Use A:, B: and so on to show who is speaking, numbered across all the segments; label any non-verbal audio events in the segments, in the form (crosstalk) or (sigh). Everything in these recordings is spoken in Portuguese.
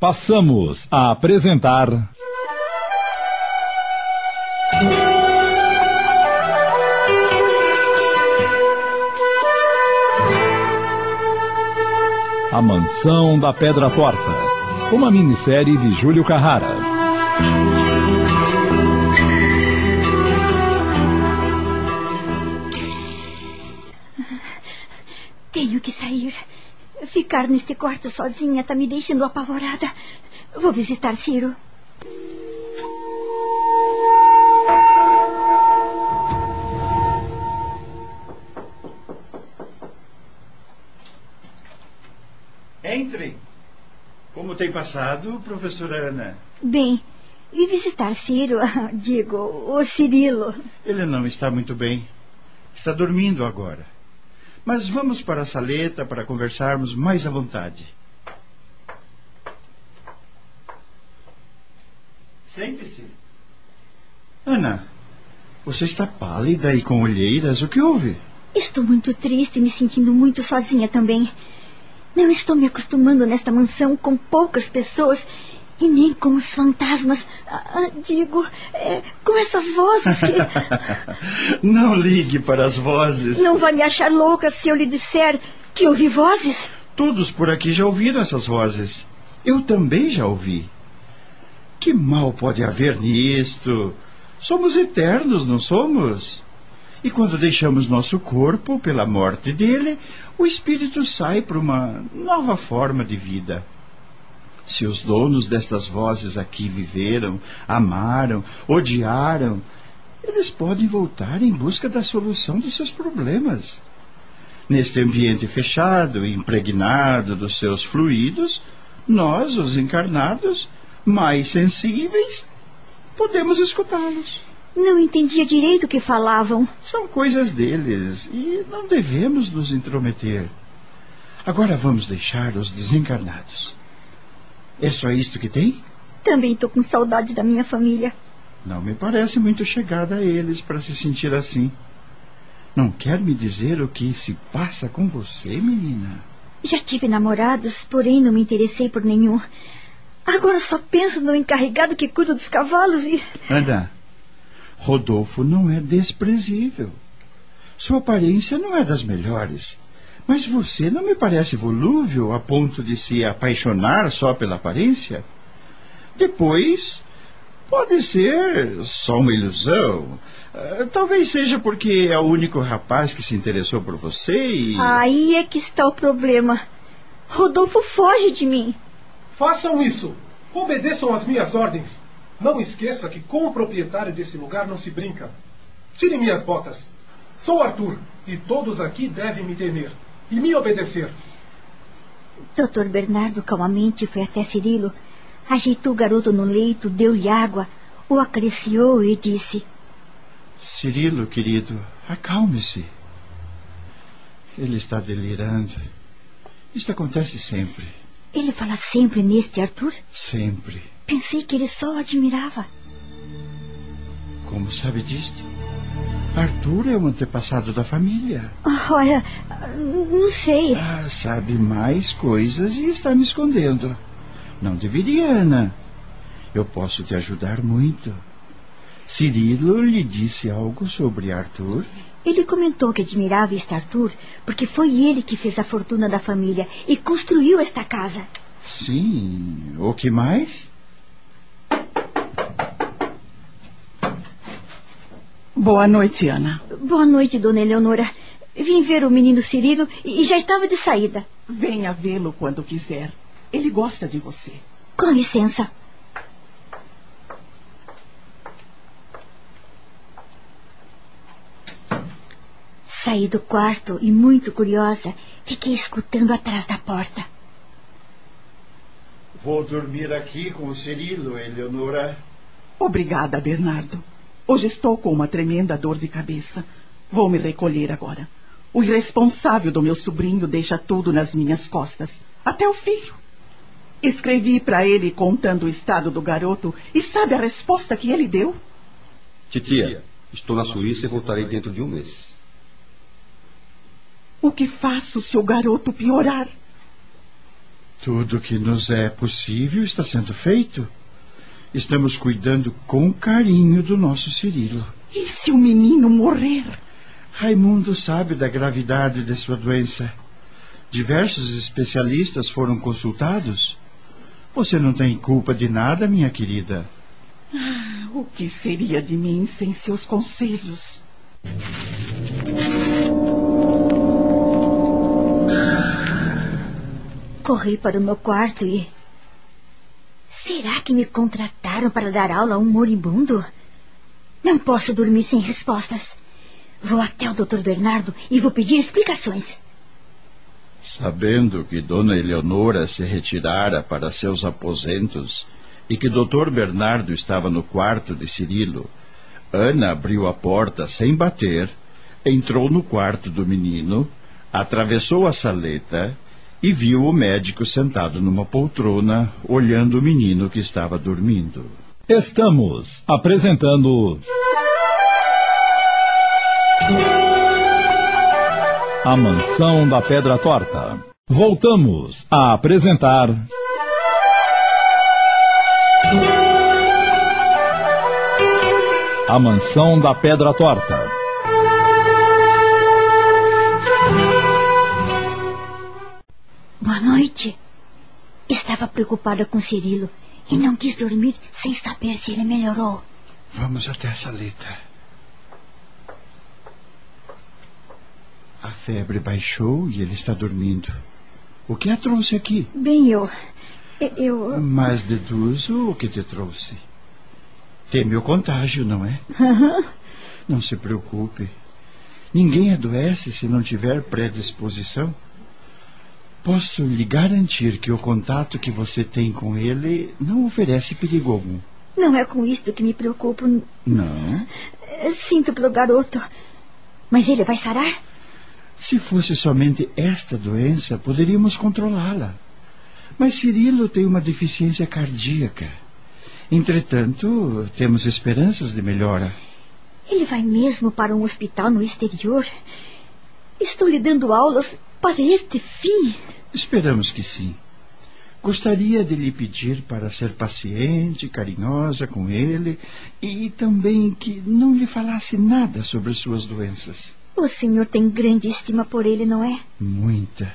A: Passamos a apresentar. A Mansão da Pedra Torta, uma minissérie de Júlio Carrara.
B: Ficar neste quarto sozinha está me deixando apavorada. Vou visitar Ciro.
C: Entre. Como tem passado, professora Ana?
B: Bem, vim visitar Ciro, (laughs) digo, o Cirilo.
C: Ele não está muito bem. Está dormindo agora. Mas vamos para a saleta para conversarmos mais à vontade. Sente-se. Ana, você está pálida e com olheiras. O que houve?
B: Estou muito triste e me sentindo muito sozinha também. Não estou me acostumando nesta mansão com poucas pessoas e nem com os fantasmas. Ah, digo, é, com essas vozes que. (laughs)
C: Não ligue para as vozes.
B: Não vai me achar louca se eu lhe disser que ouvi vozes?
C: Todos por aqui já ouviram essas vozes. Eu também já ouvi. Que mal pode haver nisto? Somos eternos, não somos? E quando deixamos nosso corpo pela morte dele, o espírito sai para uma nova forma de vida. Se os donos destas vozes aqui viveram, amaram, odiaram, eles podem voltar em busca da solução dos seus problemas. Neste ambiente fechado, impregnado dos seus fluidos, nós, os encarnados, mais sensíveis, podemos escutá-los.
B: Não entendia direito o que falavam.
C: São coisas deles e não devemos nos intrometer. Agora vamos deixar os desencarnados. É só isto que tem?
B: Também estou com saudade da minha família.
C: Não me parece muito chegada a eles para se sentir assim. Não quer me dizer o que se passa com você, menina?
B: Já tive namorados, porém não me interessei por nenhum. Agora só penso no encarregado que cuida dos cavalos e.
C: Anda. Rodolfo não é desprezível. Sua aparência não é das melhores. Mas você não me parece volúvel a ponto de se apaixonar só pela aparência? Depois, pode ser só uma ilusão. Uh, talvez seja porque é o único rapaz que se interessou por você e.
B: Aí é que está o problema. Rodolfo foge de mim.
D: Façam isso. Obedeçam às minhas ordens. Não esqueça que com o proprietário desse lugar não se brinca. Tire minhas botas. Sou Arthur e todos aqui devem me temer e me obedecer.
B: Doutor Bernardo calmamente foi até Cirilo, ajeitou o garoto no leito, deu-lhe água, o acariciou e disse:
C: Cirilo, querido, acalme-se. Ele está delirando. Isto acontece sempre.
B: Ele fala sempre neste Arthur?
C: Sempre.
B: Pensei que ele só o admirava.
C: Como sabe disto? Arthur é um antepassado da família.
B: Oh, olha, não sei.
C: Ah, sabe mais coisas e está me escondendo. Não deveria, Ana. Eu posso te ajudar muito. Cirilo lhe disse algo sobre Arthur?
B: Ele comentou que admirava este Arthur porque foi ele que fez a fortuna da família e construiu esta casa.
C: Sim. O que mais?
E: Boa noite, Ana.
B: Boa noite, dona Eleonora. Vim ver o menino Cirilo e já estava de saída.
E: Venha vê-lo quando quiser. Ele gosta de você.
B: Com licença. Saí do quarto e, muito curiosa, fiquei escutando atrás da porta.
C: Vou dormir aqui com o Cirilo, Eleonora.
E: Obrigada, Bernardo. Hoje estou com uma tremenda dor de cabeça. Vou me recolher agora. O irresponsável do meu sobrinho deixa tudo nas minhas costas, até o filho. Escrevi para ele contando o estado do garoto e sabe a resposta que ele deu?
F: Titia, estou na Suíça e voltarei dentro de um mês.
E: O que faço se o garoto piorar?
C: Tudo que nos é possível está sendo feito. Estamos cuidando com carinho do nosso Cirilo.
E: E se o menino morrer?
C: Raimundo sabe da gravidade de sua doença. Diversos especialistas foram consultados. Você não tem culpa de nada, minha querida.
E: Ah, o que seria de mim sem seus conselhos?
B: Corri para o meu quarto e. Será que me contrataram para dar aula a um moribundo? Não posso dormir sem respostas. Vou até o Dr. Bernardo e vou pedir explicações.
C: Sabendo que Dona Eleonora se retirara para seus aposentos e que Dr. Bernardo estava no quarto de Cirilo, Ana abriu a porta sem bater, entrou no quarto do menino, atravessou a saleta e viu o médico sentado numa poltrona, olhando o menino que estava dormindo.
A: Estamos apresentando. A Mansão da Pedra Torta. Voltamos a apresentar. A Mansão da Pedra Torta.
B: Noite. Estava preocupada com Cirilo e não quis dormir sem saber se ele melhorou.
C: Vamos até a saleta. A febre baixou e ele está dormindo. O que a trouxe aqui?
B: Bem, eu. Eu.
C: Mas deduzo o que te trouxe. Teme o contágio, não é?
B: Uhum.
C: Não se preocupe. Ninguém adoece se não tiver predisposição. Posso lhe garantir que o contato que você tem com ele não oferece perigo algum.
B: Não é com isto que me preocupo.
C: Não?
B: Sinto pelo garoto. Mas ele vai sarar?
C: Se fosse somente esta doença, poderíamos controlá-la. Mas Cirilo tem uma deficiência cardíaca. Entretanto, temos esperanças de melhora.
B: Ele vai mesmo para um hospital no exterior? Estou lhe dando aulas para este fim?
C: Esperamos que sim. Gostaria de lhe pedir para ser paciente, carinhosa com ele e também que não lhe falasse nada sobre suas doenças.
B: O senhor tem grande estima por ele, não é?
C: Muita.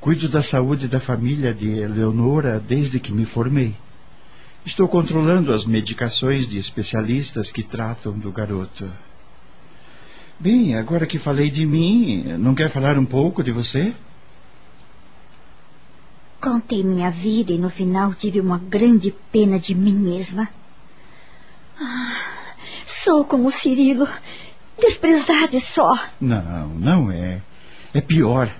C: Cuido da saúde da família de Eleonora desde que me formei. Estou controlando as medicações de especialistas que tratam do garoto. Bem, agora que falei de mim, não quer falar um pouco de você?
B: Contei minha vida e no final tive uma grande pena de mim mesma. Ah, sou como o Cirilo, desprezada e só.
C: Não, não é. É pior.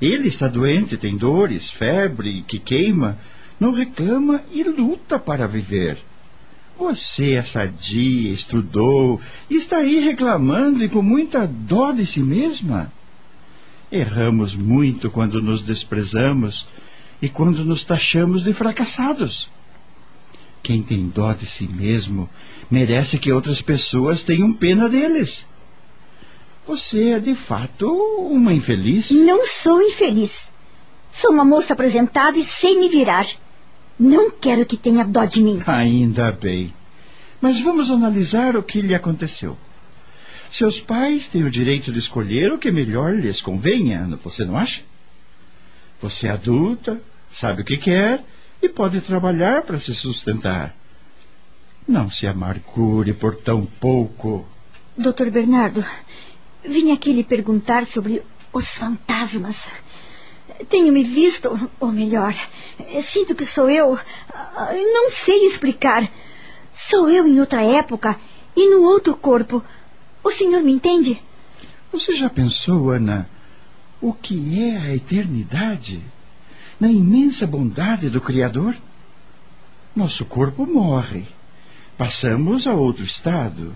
C: Ele está doente, tem dores, febre, que queima, não reclama e luta para viver. Você é sadia, estudou e está aí reclamando e com muita dó de si mesma. Erramos muito quando nos desprezamos e quando nos taxamos de fracassados. Quem tem dó de si mesmo merece que outras pessoas tenham pena deles. Você é de fato uma infeliz?
B: Não sou infeliz. Sou uma moça apresentável e sei me virar. Não quero que tenha dó de mim.
C: Ainda bem. Mas vamos analisar o que lhe aconteceu. Seus pais têm o direito de escolher o que melhor lhes convenha, você não acha? Você é adulta, sabe o que quer e pode trabalhar para se sustentar. Não se amargure por tão pouco.
B: Doutor Bernardo, vim aqui lhe perguntar sobre os fantasmas. Tenho me visto, ou melhor, sinto que sou eu. Não sei explicar. Sou eu em outra época e no outro corpo. O senhor me entende?
C: Você já pensou, Ana, o que é a eternidade? Na imensa bondade do Criador? Nosso corpo morre. Passamos a outro estado,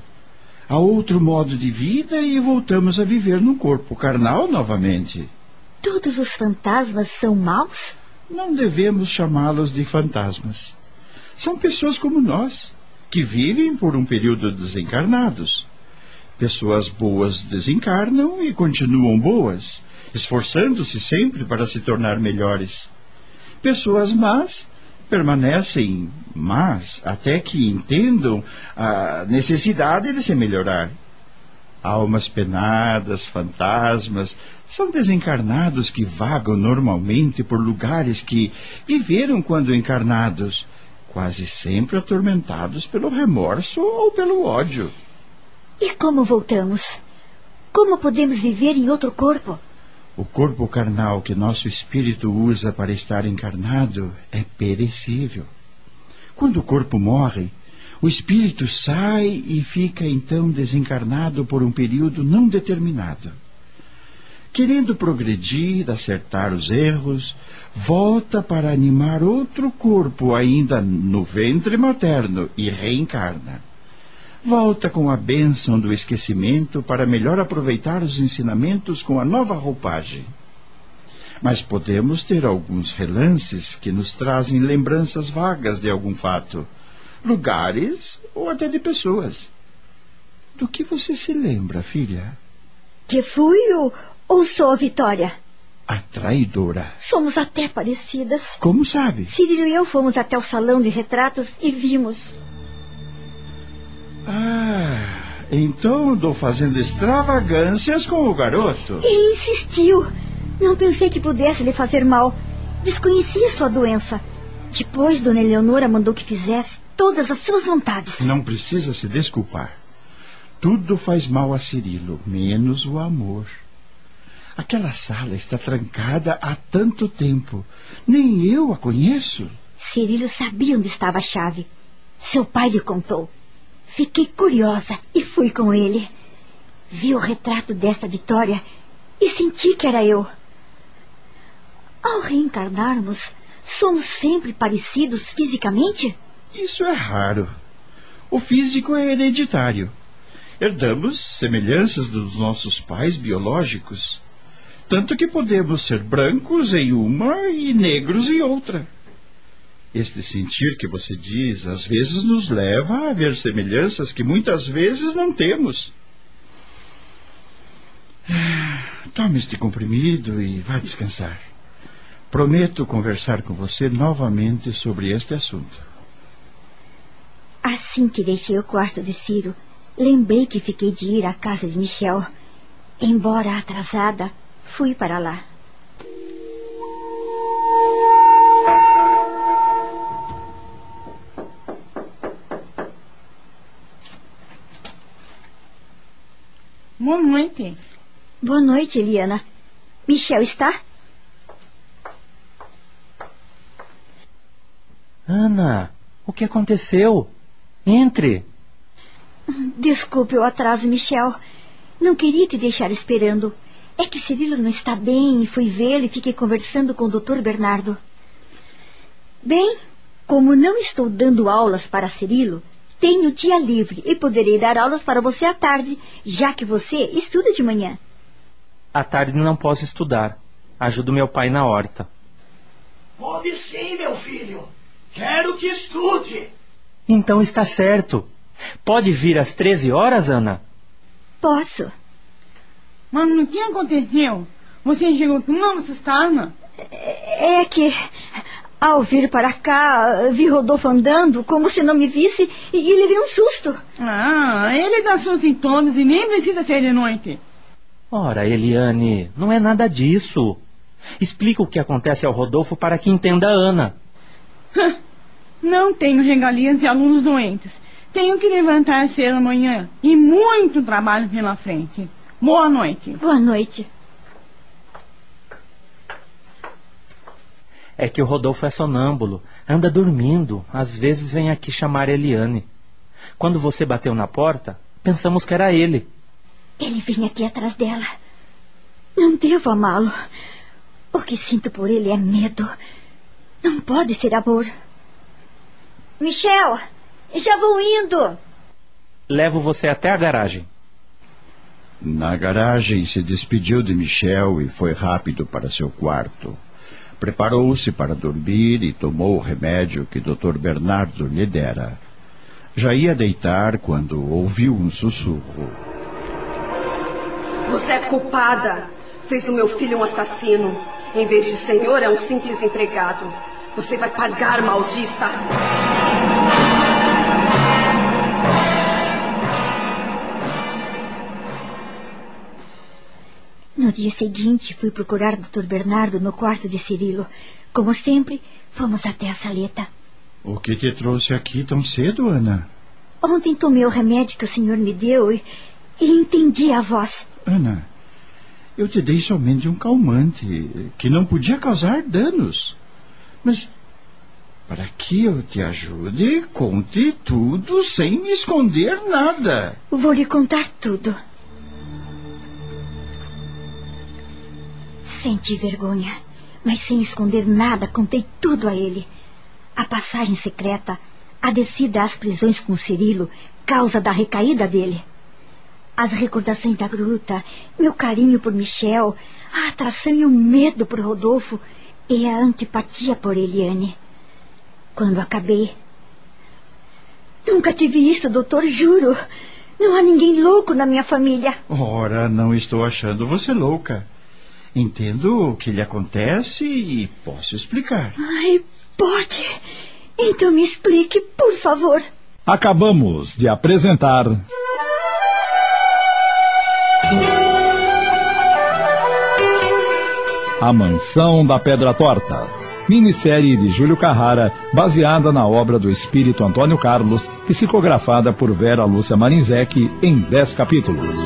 C: a outro modo de vida e voltamos a viver no corpo carnal novamente.
B: Todos os fantasmas são maus?
C: Não devemos chamá-los de fantasmas. São pessoas como nós, que vivem por um período desencarnados. Pessoas boas desencarnam e continuam boas, esforçando-se sempre para se tornar melhores. Pessoas más permanecem más até que entendam a necessidade de se melhorar. Almas penadas, fantasmas, são desencarnados que vagam normalmente por lugares que viveram quando encarnados, quase sempre atormentados pelo remorso ou pelo ódio.
B: E como voltamos? Como podemos viver em outro corpo?
C: O corpo carnal que nosso espírito usa para estar encarnado é perecível. Quando o corpo morre, o espírito sai e fica então desencarnado por um período não determinado. Querendo progredir, acertar os erros, volta para animar outro corpo ainda no ventre materno e reencarna. Volta com a bênção do esquecimento para melhor aproveitar os ensinamentos com a nova roupagem. Mas podemos ter alguns relances que nos trazem lembranças vagas de algum fato lugares ou até de pessoas. Do que você se lembra, filha?
B: Que fui ou, ou sou a Vitória?
C: A traidora.
B: Somos até parecidas.
C: Como sabe?
B: Cirilo e eu fomos até o salão de retratos e vimos.
C: Ah, então andou fazendo extravagâncias com o garoto.
B: Ele insistiu. Não pensei que pudesse lhe fazer mal. Desconhecia sua doença. Depois, Dona Eleonora mandou que fizesse todas as suas vontades.
C: Não precisa se desculpar. Tudo faz mal a Cirilo, menos o amor. Aquela sala está trancada há tanto tempo. Nem eu a conheço.
B: Cirilo sabia onde estava a chave. Seu pai lhe contou. Fiquei curiosa e fui com ele. Vi o retrato desta Vitória e senti que era eu. Ao reencarnarmos, somos sempre parecidos fisicamente?
C: Isso é raro. O físico é hereditário. Herdamos semelhanças dos nossos pais biológicos. Tanto que podemos ser brancos em uma e negros em outra. Este sentir que você diz às vezes nos leva a ver semelhanças que muitas vezes não temos. Tome este comprimido e vá descansar. Prometo conversar com você novamente sobre este assunto.
B: Assim que deixei o quarto de Ciro, lembrei que fiquei de ir à casa de Michel. Embora atrasada, fui para lá.
G: Boa noite.
B: Boa noite, Eliana. Michel está?
H: Ana, o que aconteceu? Entre.
B: Desculpe o atraso, Michel. Não queria te deixar esperando. É que Cirilo não está bem e fui vê-lo e fiquei conversando com o Dr. Bernardo. Bem, como não estou dando aulas para Cirilo, tenho dia livre e poderei dar aulas para você à tarde, já que você estuda de manhã.
H: À tarde não posso estudar. Ajudo meu pai na horta.
I: Pode sim, meu filho. Quero que estude.
H: Então está certo. Pode vir às 13 horas, Ana?
B: Posso.
G: Mas o que aconteceu? Você chegou tão assustada?
B: É que, ao vir para cá, vi Rodolfo andando como se não me visse e, e levei um susto.
G: Ah, ele dá susto em todos e nem precisa ser de noite.
H: Ora, Eliane, não é nada disso. Explica o que acontece ao Rodolfo para que entenda a Ana.
G: Não tenho regalias de alunos doentes. Tenho que levantar cedo amanhã e muito trabalho pela frente. Boa noite.
B: Boa noite.
H: É que o Rodolfo é sonâmbulo, anda dormindo, às vezes vem aqui chamar Eliane. Quando você bateu na porta, pensamos que era ele.
B: Ele vem aqui atrás dela. Não devo amá-lo. O que sinto por ele é medo. Não pode ser amor. Michel, já vou indo.
H: Levo você até a garagem.
C: Na garagem, se despediu de Michel e foi rápido para seu quarto. Preparou-se para dormir e tomou o remédio que Dr. Bernardo lhe dera. Já ia deitar quando ouviu um sussurro.
J: Você é culpada. Fez do meu filho um assassino. Em vez de senhor, é um simples empregado. Você vai pagar, maldita!
B: Dia seguinte, fui procurar o Dr. Bernardo no quarto de Cirilo. Como sempre, fomos até a saleta.
C: O que te trouxe aqui tão cedo, Ana?
B: Ontem tomei o remédio que o senhor me deu e, e entendi a voz.
C: Ana, eu te dei somente um calmante que não podia causar danos. Mas para que eu te ajude, conte tudo sem me esconder nada.
B: Vou lhe contar tudo. Senti vergonha, mas sem esconder nada, contei tudo a ele. A passagem secreta, a descida às prisões com Cirilo, causa da recaída dele. As recordações da gruta, meu carinho por Michel, a atração e o medo por Rodolfo e a antipatia por Eliane. Quando acabei. Nunca tive isso, doutor, juro. Não há ninguém louco na minha família.
C: Ora, não estou achando você louca. Entendo o que lhe acontece e posso explicar.
B: Ai, pode. Então me explique, por favor.
A: Acabamos de apresentar. A Mansão da Pedra Torta. Minissérie de Júlio Carrara, baseada na obra do espírito Antônio Carlos, psicografada por Vera Lúcia Marinzec em 10 capítulos.